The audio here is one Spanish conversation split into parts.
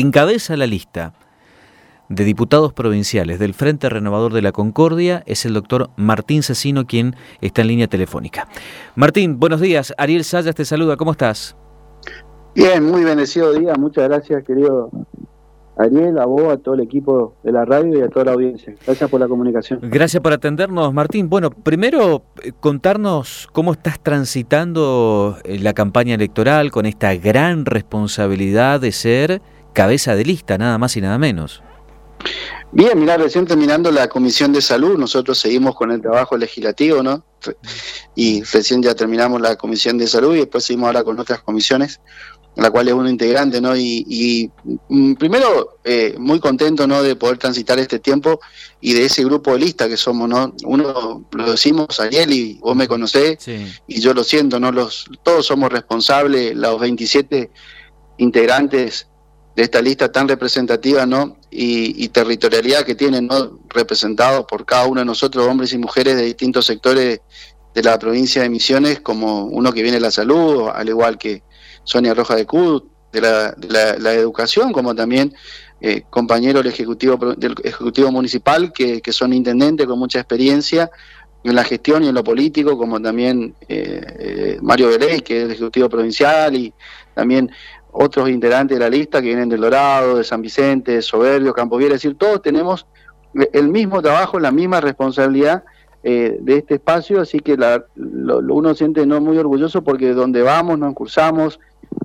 encabeza la lista de diputados provinciales del Frente Renovador de la Concordia es el doctor Martín Cecino, quien está en línea telefónica. Martín, buenos días. Ariel Sayas te saluda. ¿Cómo estás? Bien, muy bendecido día. Muchas gracias, querido Ariel, a vos, a todo el equipo de la radio y a toda la audiencia. Gracias por la comunicación. Gracias por atendernos, Martín. Bueno, primero eh, contarnos cómo estás transitando eh, la campaña electoral con esta gran responsabilidad de ser cabeza de lista, nada más y nada menos. Bien, mira, recién terminando la Comisión de Salud, nosotros seguimos con el trabajo legislativo, ¿no? Y recién ya terminamos la Comisión de Salud y después seguimos ahora con otras comisiones, en la cual es uno integrante, ¿no? Y, mm, primero, eh, muy contento, ¿no? De poder transitar este tiempo y de ese grupo de lista que somos, ¿no? Uno lo decimos, Ariel, y vos me conocés, y yo lo siento, ¿no? Los, todos somos responsables, los 27 integrantes de esta lista tan representativa ¿no? y, territorialidad que tienen ¿no? representados por cada uno de nosotros, hombres y mujeres de distintos sectores de la provincia de Misiones, como uno que viene de la salud, al igual que Sonia Roja de Cud, de la, educación, como también eh, compañeros del Ejecutivo, del Ejecutivo Municipal, que, son intendentes con mucha experiencia en la gestión y en lo político, como también eh, eh, Mario Beley, que es Ejecutivo Provincial, y también otros integrantes de la lista que vienen del Dorado, de San Vicente, de Soberbio, Campo es decir, todos tenemos el mismo trabajo, la misma responsabilidad eh, de este espacio, así que la, lo, uno siente no muy orgulloso porque donde vamos nos cursamos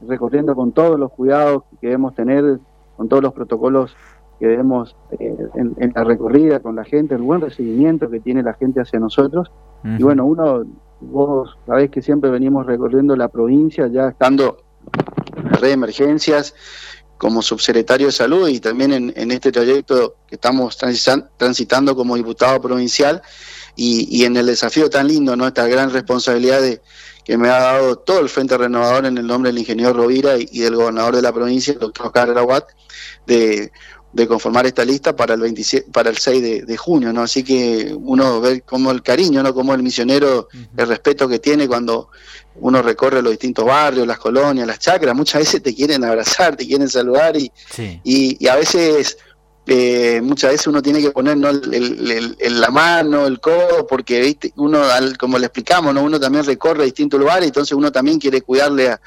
recorriendo con todos los cuidados que debemos tener, con todos los protocolos que debemos eh, en, la recorrida con la gente, el buen recibimiento que tiene la gente hacia nosotros. Y bueno, uno, vos sabés que siempre venimos recorriendo la provincia, ya estando red de emergencias como subsecretario de salud y también en, este trayecto que estamos transitando como diputado provincial y, en el desafío tan lindo, ¿no? esta gran responsabilidad que me ha dado todo el Frente Renovador en el nombre del ingeniero Rovira y, del gobernador de la provincia, el doctor Oscar Aguat, de de conformar esta lista para el 27, para el 6 de, junio, ¿no? Así que uno ve como el cariño, ¿no? Como el misionero, el respeto que tiene cuando uno recorre los distintos barrios, las colonias, las chacras, muchas veces te quieren abrazar, te quieren saludar y, y, a veces eh, muchas veces uno tiene que poner ¿no? el, la mano, el codo, porque ¿viste? uno, como le explicamos, ¿no? uno también recorre distintos lugares, entonces uno también quiere cuidarle a,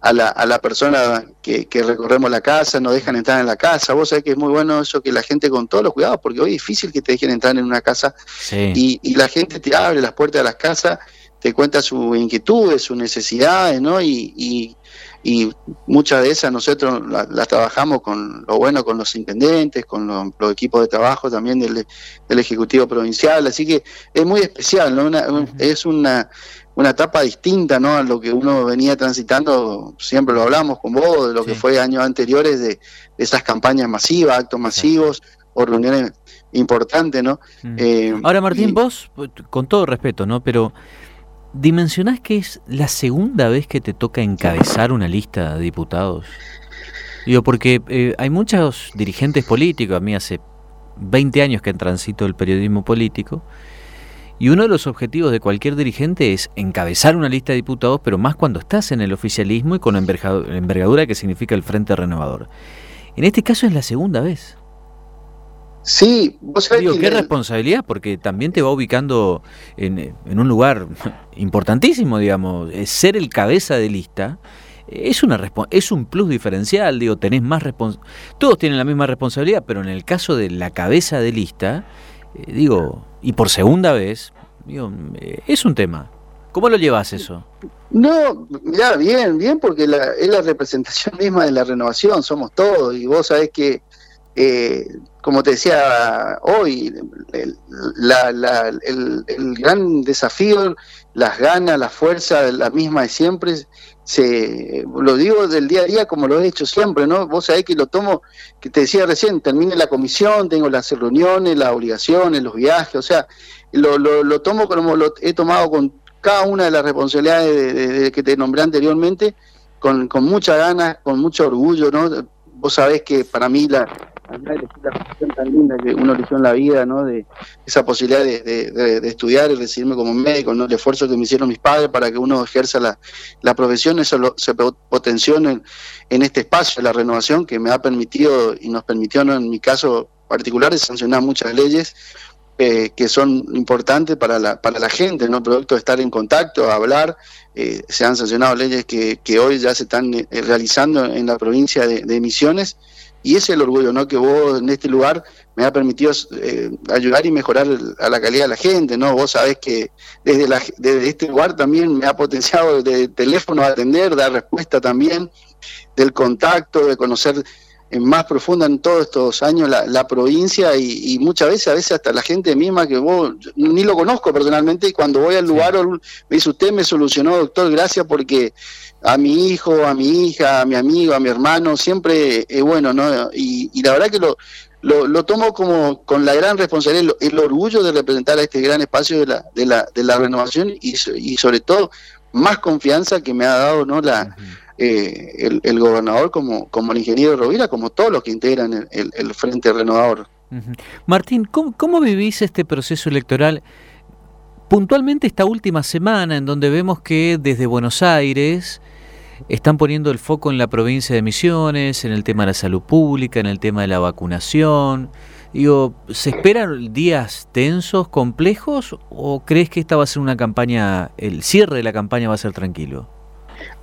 a la, a la persona que, que, recorremos la casa, nos dejan entrar en la casa. Vos sabés que es muy bueno eso que la gente con todos los cuidados, porque hoy es difícil que te dejen entrar en una casa y, y, la gente te abre las puertas de las casas, te cuenta sus inquietudes, sus necesidades, ¿no? Y, y, y muchas de esas nosotros las trabajamos con lo bueno con los intendentes, con los, equipos de trabajo también del, del, Ejecutivo Provincial, así que es muy especial, ¿no? es una una etapa distinta ¿no? a lo que uno venía transitando, siempre lo hablamos con vos, de lo que fue años anteriores, de, esas campañas masivas, actos masivos o reuniones importantes, ¿no? Mm. Eh, Ahora, Martín, vos, con todo respeto, ¿no? Pero ¿dimensionás que es la segunda vez que te toca encabezar una lista de diputados? Digo, porque eh, hay muchos dirigentes políticos, a mí hace 20 años que transito el periodismo político, y uno de los objetivos de cualquier dirigente es encabezar una lista de diputados, pero más cuando estás en el oficialismo y con la envergadura que significa el Frente Renovador. En este caso es la segunda vez. Sí, vos sabés Digo, qué responsabilidad, porque también te va ubicando en, un lugar importantísimo, digamos. Ser el cabeza de lista es, una es un plus diferencial, digo, tenés más responsabilidad. Todos tienen la misma responsabilidad, pero en el caso de la cabeza de lista, eh, digo, y por segunda vez, digo, eh, es un tema. ¿Cómo lo llevas eso? No, ya bien, bien, porque es la representación misma de la renovación, somos todos, y vos sabés que, eh, como te decía hoy, el, el, gran desafío, las ganas, la fuerza, la misma de siempre, se, lo digo del día a día como lo he hecho siempre, ¿no? Vos sabés que lo tomo, que te decía recién, termine la comisión, tengo las reuniones, las obligaciones, los viajes, o sea, lo, lo, tomo como lo he tomado con cada una de las responsabilidades de, que te nombré anteriormente, con, con mucha ganas, con mucho orgullo, ¿no? Vos sabés que para mí la, de la profesión tan linda que uno eligió en la vida, ¿no? De esa posibilidad de, estudiar y recibirme como médico, ¿no? El esfuerzo que me hicieron mis padres para que uno ejerza la, profesión, eso se potenció en, este espacio, la renovación, que me ha permitido y nos permitió, ¿no? En mi caso particular, de sancionar muchas leyes eh, que son importantes para la, para la gente, ¿no? Producto de estar en contacto, hablar. Eh, se han sancionado leyes que, que hoy ya se están eh, realizando en la provincia de, de, Misiones y es el orgullo, ¿no? Que vos en este lugar me ha permitido ayudar y mejorar a la calidad de la gente, ¿no? Vos sabés que desde, la, desde este lugar también me ha potenciado de teléfono a atender, dar respuesta también, del contacto, de conocer más profunda en todos estos años la, provincia y, muchas veces, a veces hasta la gente misma que vos ni lo conozco personalmente y cuando voy al lugar me dice usted me solucionó doctor, gracias porque a mi hijo, a mi hija, a mi amigo, a mi hermano, siempre es bueno, ¿no? Y, la verdad que lo, lo, tomo como con la gran responsabilidad, el, orgullo de representar a este gran espacio de la, de la, de la renovación y, y sobre todo más confianza que me ha dado, ¿no? La, eh, el, gobernador como, como el ingeniero Rovira, como todos los que integran el, Frente Renovador. Martín, ¿cómo, vivís este proceso electoral? Puntualmente esta última semana en donde vemos que desde Buenos Aires están poniendo el foco en la provincia de Misiones, en el tema de la salud pública, en el tema de la vacunación. Digo, ¿se esperan días tensos, complejos o crees que esta va a ser una campaña, el cierre de la campaña va a ser tranquilo?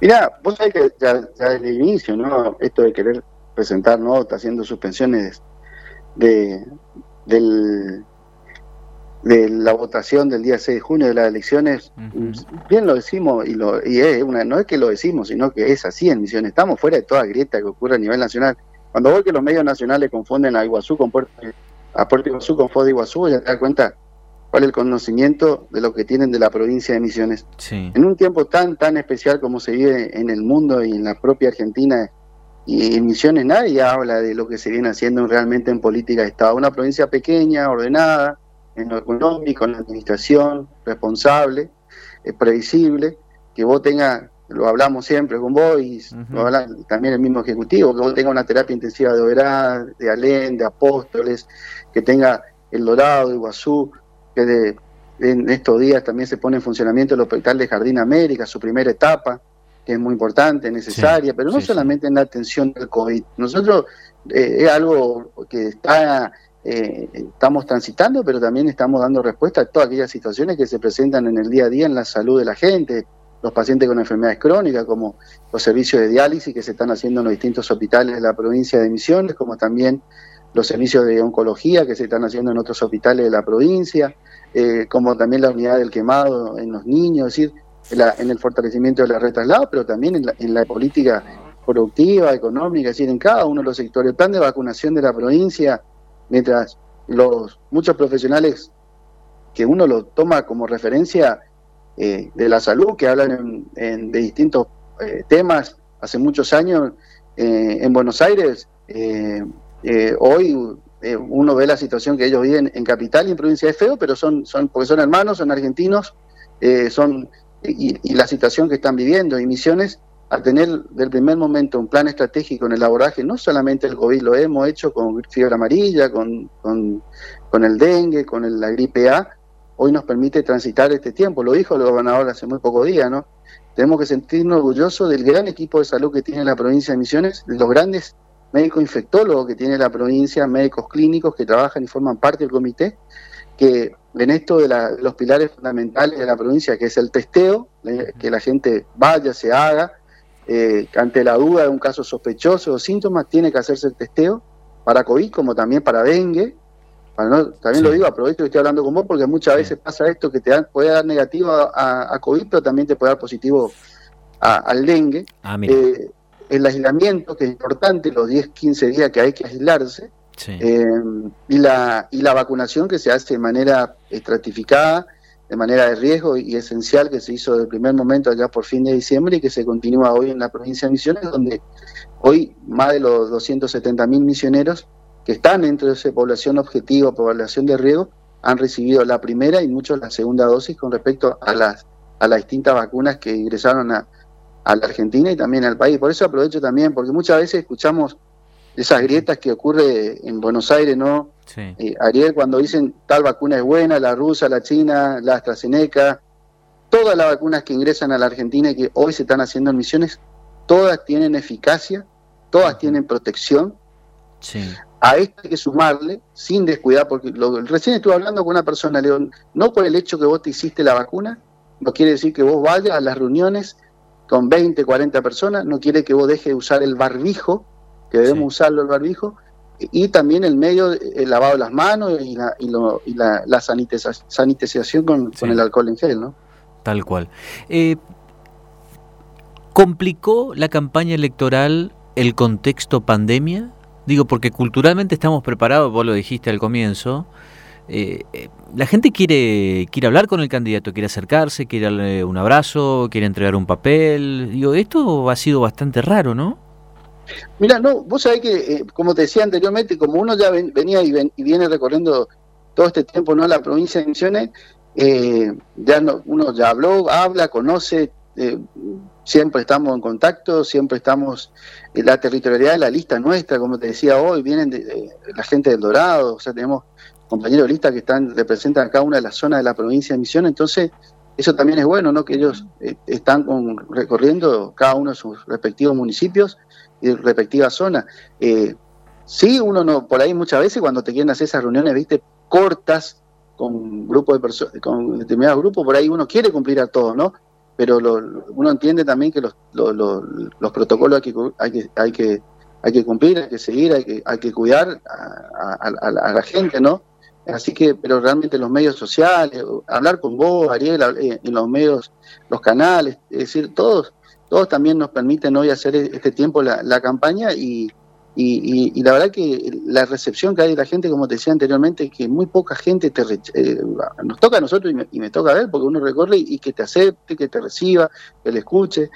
Mira, vos sabés que ya, desde el inicio, ¿no? Esto de querer presentar notas, haciendo suspensiones de, del, de la votación del día 6 de junio de las elecciones, bien lo decimos, y, lo, y es una, no es que lo decimos, sino que es así en Misiones. Estamos fuera de toda grieta que ocurre a nivel nacional. Cuando vos que los medios nacionales confunden a Iguazú con Puerto, a Puerto Iguazú con Foz de Iguazú, ya te das cuenta cuál es el conocimiento de lo que tienen de la provincia de Misiones. En un tiempo tan, tan especial como se vive en el mundo y en la propia Argentina y en Misiones, nadie habla de lo que se viene haciendo realmente en política de Estado. Una provincia pequeña, ordenada, en lo económico, en la administración, responsable, eh, previsible, que vos tengas, lo hablamos siempre con vos y lo habla también el mismo Ejecutivo, que vos tengas una terapia intensiva de Oberá, de Alén, de Apóstoles, que tenga El Dorado, Iguazú, que en estos días también se pone en funcionamiento el Hospital de Jardín América, su primera etapa, que es muy importante, necesaria, pero no solamente en la atención del COVID. Nosotros eh, es algo que está eh, estamos transitando, pero también estamos dando respuesta a todas aquellas situaciones que se presentan en el día a día en la salud de la gente, los pacientes con enfermedades crónicas, como los servicios de diálisis que se están haciendo en los distintos hospitales de la provincia de Misiones, como también los servicios de oncología que se están haciendo en otros hospitales de la provincia, eh, como también la unidad del quemado en los niños, es decir, en, el fortalecimiento de la red traslado, pero también en la, política productiva, económica, es decir, en cada uno de los sectores. El plan de vacunación de la provincia, mientras los muchos profesionales que uno lo toma como referencia eh, de la salud, que hablan de distintos eh, temas hace muchos años en Buenos Aires, hoy eh, uno ve la situación que ellos viven en capital y en provincia de feo, pero son, son porque son hermanos, son argentinos, eh, son y, la situación que están viviendo y Misiones, al tener del primer momento un plan estratégico en el abordaje, no solamente el COVID, lo hemos hecho con fiebre amarilla, con, con, el dengue, con la gripe A, hoy nos permite transitar este tiempo. Lo dijo el gobernador hace muy poco día, ¿no? Tenemos que sentirnos orgullosos del gran equipo de salud que tiene la provincia de Misiones, de los grandes médico infectólogo que tiene la provincia, médicos clínicos que trabajan y forman parte del comité, que en esto de, los pilares fundamentales de la provincia, que es el testeo, que la gente vaya, se haga, eh, ante la duda de un caso sospechoso o síntomas, tiene que hacerse el testeo para COVID como también para dengue. también lo digo, aprovecho que estoy hablando con vos porque muchas veces pasa esto que te puede dar negativo a, COVID, pero también te puede dar positivo al dengue. Ah, eh, el aislamiento, que es importante, los 10, 15 días que hay que aislarse, eh, y, la, y la vacunación que se hace de manera estratificada, de manera de riesgo y esencial, que se hizo desde el primer momento allá por fin de diciembre y que se continúa hoy en la provincia de Misiones, donde hoy más de los 270 mil misioneros que están dentro de esa población objetivo, población de riesgo, han recibido la primera y muchos la segunda dosis con respecto a las, a las distintas vacunas que ingresaron a, a la Argentina y también al país. Por eso aprovecho también, porque muchas veces escuchamos esas grietas que ocurre en Buenos Aires, ¿no? Eh, Ariel, cuando dicen tal vacuna es buena, la rusa, la china, la AstraZeneca, todas las vacunas que ingresan a la Argentina y que hoy se están haciendo en misiones, todas tienen eficacia, todas tienen protección. A esto hay que sumarle, sin descuidar, porque lo, recién estuve hablando con una persona, León, no por el hecho que vos te hiciste la vacuna, no quiere decir que vos vayas a las reuniones con 20, 40 personas, no quiere que vos dejes de usar el barbijo, que debemos usarlo el barbijo, y también el medio, el lavado de las manos y la, y lo, y la, la sanitización con, con, el alcohol en gel, ¿no? Tal cual. Eh, ¿Complicó la campaña electoral el contexto pandemia? Digo, porque culturalmente estamos preparados, vos lo dijiste al comienzo, eh, eh, la gente quiere, quiere hablar con el candidato, quiere acercarse, quiere darle un abrazo, quiere entregar un papel. Digo, esto ha sido bastante raro, ¿no? Mira, no, vos sabés que, eh, como te decía anteriormente, como uno ya venía y, viene recorriendo todo este tiempo, ¿no? La provincia de Misiones, ya no, uno ya habló, habla, conoce, siempre estamos en contacto, siempre estamos en la territorialidad de la lista nuestra, como te decía hoy, vienen de, la gente del Dorado, o sea, tenemos compañeros de que están representan cada una de las zonas de la provincia de Misión, entonces eso también es bueno, ¿no? Que ellos eh, están recorriendo cada uno de sus respectivos municipios y respectivas zonas. Eh, sí, uno no, por ahí muchas veces cuando te quieren hacer esas reuniones, viste, cortas con grupos de personas, con determinados grupos, por ahí uno quiere cumplir a todos, ¿no? Pero uno entiende también que los, los, protocolos hay que, hay que, hay que hay que cumplir, hay que seguir, hay que, hay que cuidar a la gente, ¿no? Así que, pero realmente los medios sociales, hablar con vos, Ariel, eh, en los medios, los canales, es decir, todos, todos también nos permiten hoy hacer e-, este tiempo la, campaña y, y, la verdad que la recepción que hay de la gente, como te decía anteriormente, que muy poca gente te eh, nos toca a nosotros y me, toca a ver, porque uno recorre y, que te acepte, que te reciba, que le escuche,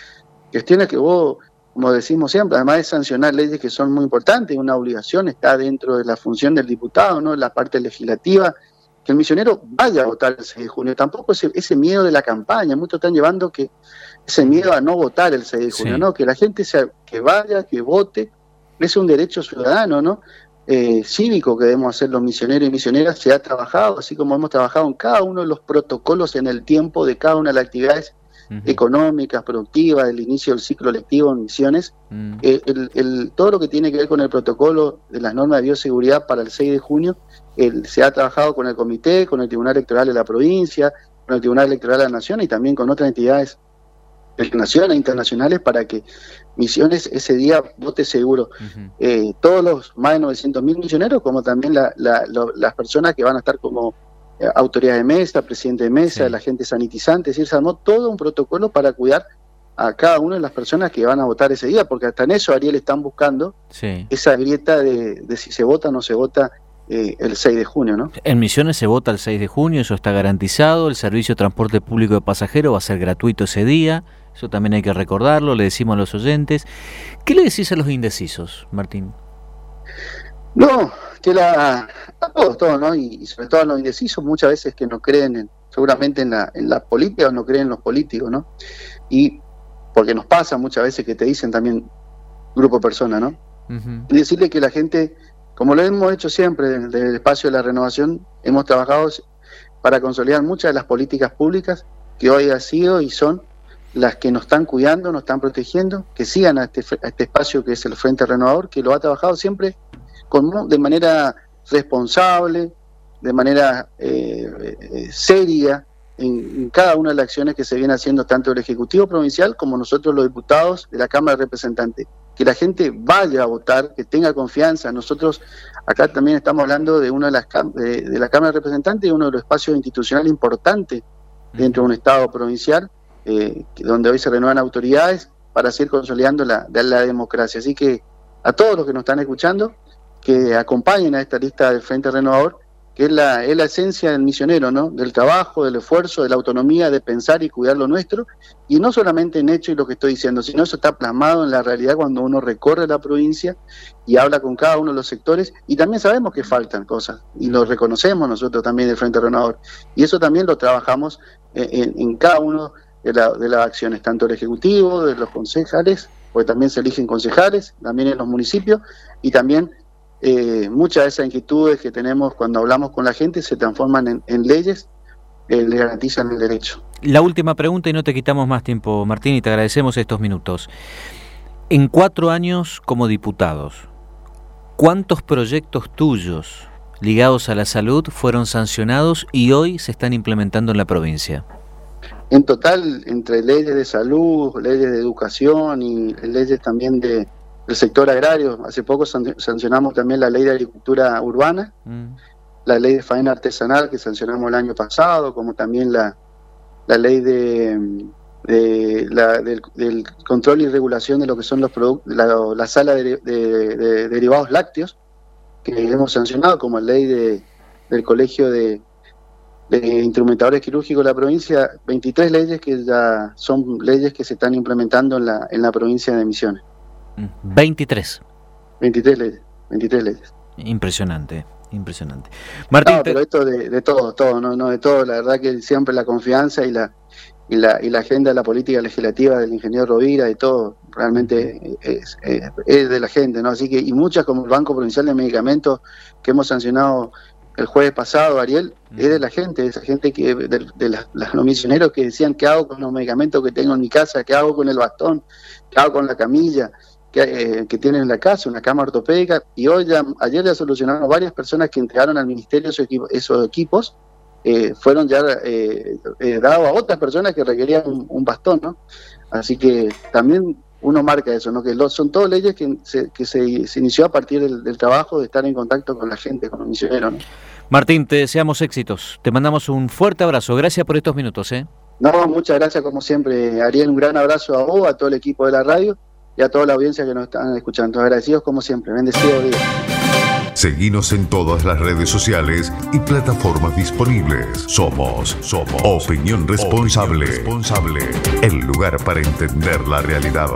cuestiones que vos como decimos siempre, además de sancionar leyes que son muy importantes, una obligación está dentro de la función del diputado, ¿no? La parte legislativa, que el misionero vaya a votar el 6 de junio. Tampoco ese, ese miedo de la campaña, muchos están llevando que ese miedo a no votar el 6 de junio, ¿no? Que la gente sea, que vaya, que vote, es un derecho ciudadano, ¿no? Eh, cívico que debemos hacer los misioneros y misioneras, se ha trabajado, así como hemos trabajado en cada uno de los protocolos en el tiempo de cada una de las actividades económicas, productivas, del inicio del ciclo lectivo en misiones, mm. eh, el, todo lo que tiene que ver con el protocolo de las normas de bioseguridad para el 6 de junio, se ha trabajado con el comité, con el Tribunal Electoral de la provincia, con el Tribunal Electoral de la Nación y también con otras entidades nacionales e internacionales para que Misiones ese día vote seguro. Eh, todos los más de 900 mil misioneros, como también las personas que van a estar como autoridad de mesa, presidente de mesa, el agente sanitizante, es decir, se armó todo un protocolo para cuidar a cada una de las personas que van a votar ese día, porque hasta en eso Ariel están buscando esa grieta de, si se vota o no se vota eh, el 6 de junio, ¿no? En Misiones se vota el 6 de junio, eso está garantizado, el servicio de transporte público de pasajeros va a ser gratuito ese día, eso también hay que recordarlo, le decimos a los oyentes. ¿Qué le decís a los indecisos, Martín? No, que la, todos, todos, ¿no? Y, sobre todo a los indecisos, muchas veces que no creen en, seguramente en la, en la política o no creen en los políticos, ¿no? Y porque nos pasa muchas veces que te dicen también grupo de personas, ¿no? Y decirle que la gente, como lo hemos hecho siempre desde el espacio de la renovación, hemos trabajado para consolidar muchas de las políticas públicas que hoy han sido y son las que nos están cuidando, nos están protegiendo, que sigan a este, a este espacio que es el Frente Renovador, que lo ha trabajado siempre de manera responsable, de manera eh, eh, seria en, cada una de las acciones que se viene haciendo tanto el Ejecutivo Provincial como nosotros los diputados de la Cámara de Representantes. Que la gente vaya a votar, que tenga confianza. Nosotros acá también estamos hablando de una de las de, la Cámara de Representantes, uno de los espacios institucionales importantes dentro de un Estado provincial, eh, donde hoy se renuevan autoridades para seguir consolidando la, la democracia. Así que a todos los que nos están escuchando, que acompañen a esta lista del Frente Renovador, que es la, es la esencia del misionero, ¿no? Del trabajo, del esfuerzo, de la autonomía, de pensar y cuidar lo nuestro, y no solamente en hecho y lo que estoy diciendo, sino eso está plasmado en la realidad cuando uno recorre la provincia y habla con cada uno de los sectores, y también sabemos que faltan cosas, y lo reconocemos nosotros también del Frente Renovador, y eso también lo trabajamos en, en cada uno de, la, de las acciones, tanto el Ejecutivo, de los concejales, porque también se eligen concejales, también en los municipios, y también eh, muchas de esas inquietudes que tenemos cuando hablamos con la gente se transforman en, leyes que le garantizan el derecho. La última pregunta y no te quitamos más tiempo, Martín, y te agradecemos estos minutos. En cuatro años como diputados, ¿cuántos proyectos tuyos ligados a la salud fueron sancionados y hoy se están implementando en la provincia? En total, entre leyes de salud, leyes de educación y leyes también de, del sector agrario, hace poco sancionamos también la ley de agricultura urbana, mm. la ley de faena artesanal que sancionamos el año pasado, como también la, la ley de, del, control y regulación de lo que son los productos, la, sala de, derivados lácteos, que hemos sancionado, como la ley de, del colegio de, de instrumentadores quirúrgicos de la provincia, 23 leyes que ya son leyes que se están implementando en la, en la provincia de Misiones. 23. 23 leyes, 23 leyes. Impresionante, impresionante. Martín, pero esto de, de, todo, todo, no, no de todo, la verdad que siempre la confianza y la y la, y la agenda de la política legislativa del ingeniero Rovira y todo, realmente es, es, de la gente, ¿no? Así que, y muchas como el Banco Provincial de Medicamentos que hemos sancionado el jueves pasado, Ariel, es de la gente, esa gente que de, los misioneros que decían qué hago con los medicamentos que tengo en mi casa, qué hago con el bastón, qué hago con la camilla que, eh, que tienen en la casa, una cama ortopédica, y hoy ya, ayer ya solucionaron varias personas que entregaron al ministerio esos, esos equipos, eh, fueron ya eh, dados a otras personas que requerían un, bastón, ¿no? Así que también uno marca eso, ¿no? Que son todas leyes que se, que se, se inició a partir del, del, trabajo de estar en contacto con la gente, con los misioneros, ¿no? Martín, te deseamos éxitos. Te mandamos un fuerte abrazo. Gracias por estos minutos. ¿eh? No, muchas gracias como siempre, Ariel. Un gran abrazo a vos, a todo el equipo de la radio y a toda la audiencia que nos están escuchando. Agradecidos como siempre. Bendecido día. Seguimos en todas las redes sociales y plataformas disponibles. Somos, somos Opinión Responsable. Opinión responsable. El lugar para entender la realidad.